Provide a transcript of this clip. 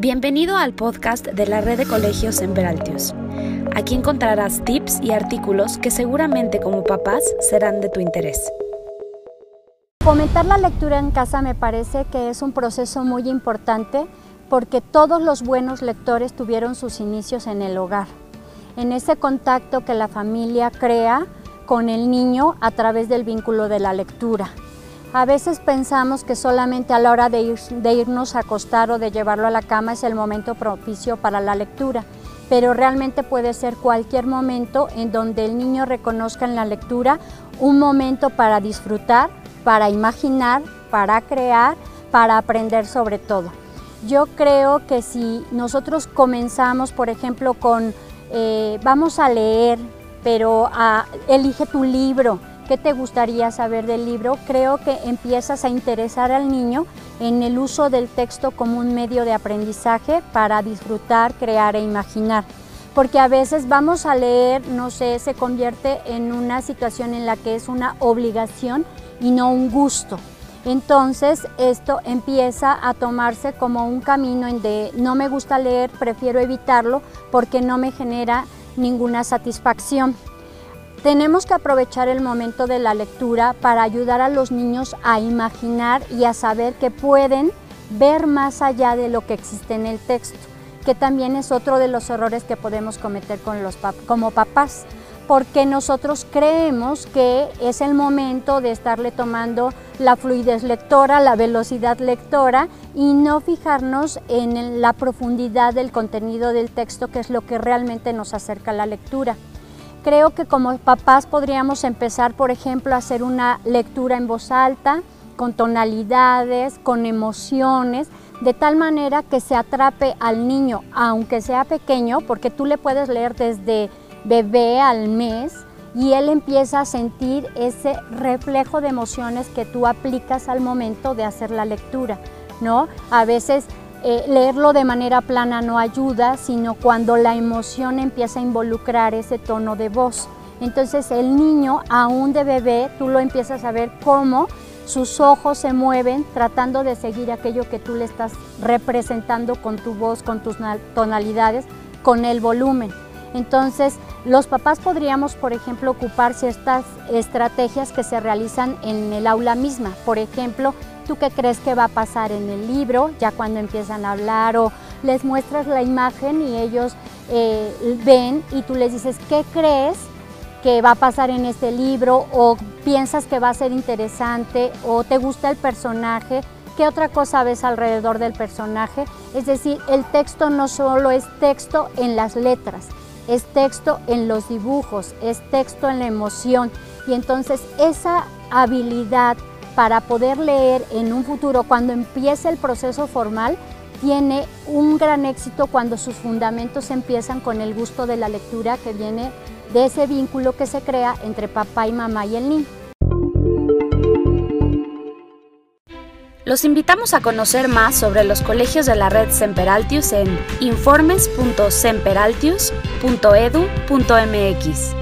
Bienvenido al podcast de la red de colegios Semperaltius. Aquí encontrarás tips y artículos que seguramente como papás serán de tu interés. Fomentar la lectura en casa me parece que es un proceso muy importante porque todos los buenos lectores tuvieron sus inicios en el hogar, en ese contacto que la familia crea con el niño a través del vínculo de la lectura. A veces pensamos que solamente a la hora de, irnos a acostar o de llevarlo a la cama es el momento propicio para la lectura, pero realmente puede ser cualquier momento en donde el niño reconozca en la lectura un momento para disfrutar, para imaginar, para crear, para aprender sobre todo. Yo creo que si nosotros comenzamos, por ejemplo, con eh, vamos a leer, pero ah, elige tu libro, ¿Qué te gustaría saber del libro? Creo que empiezas a interesar al niño en el uso del texto como un medio de aprendizaje para disfrutar, crear e imaginar. Porque a veces vamos a leer, no sé, se convierte en una situación en la que es una obligación y no un gusto. Entonces esto empieza a tomarse como un camino en de no me gusta leer, prefiero evitarlo porque no me genera ninguna satisfacción. Tenemos que aprovechar el momento de la lectura para ayudar a los niños a imaginar y a saber que pueden ver más allá de lo que existe en el texto, que también es otro de los errores que podemos cometer como papás, porque nosotros creemos que es el momento de estarle tomando la fluidez lectora, la velocidad lectora y no fijarnos en la profundidad del contenido del texto, que es lo que realmente nos acerca a la lectura. Creo que como papás podríamos empezar, por ejemplo, a hacer una lectura en voz alta, con tonalidades, con emociones, de tal manera que se atrape al niño, aunque sea pequeño, porque tú le puedes leer desde bebé al mes y él empieza a sentir ese reflejo de emociones que tú aplicas al momento de hacer la lectura, ¿no? A veces eh, leerlo de manera plana no ayuda, sino cuando la emoción empieza a involucrar ese tono de voz. Entonces el niño, aún de bebé, tú lo empiezas a ver cómo sus ojos se mueven tratando de seguir aquello que tú le estás representando con tu voz, con tus tonalidades, con el volumen. Entonces, los papás podríamos, por ejemplo, ocupar ciertas estrategias que se realizan en el aula misma. Por ejemplo, ¿Tú qué crees que va a pasar en el libro? Ya cuando empiezan a hablar o les muestras la imagen y ellos eh, ven y tú les dices, ¿qué crees que va a pasar en este libro? O piensas que va a ser interesante o te gusta el personaje. ¿Qué otra cosa ves alrededor del personaje? Es decir, el texto no solo es texto en las letras, es texto en los dibujos, es texto en la emoción. Y entonces esa habilidad para poder leer en un futuro, cuando empiece el proceso formal, tiene un gran éxito cuando sus fundamentos empiezan con el gusto de la lectura que viene de ese vínculo que se crea entre papá y mamá y el niño. Los invitamos a conocer más sobre los colegios de la red Semperaltius en informes.semperaltius.edu.mx.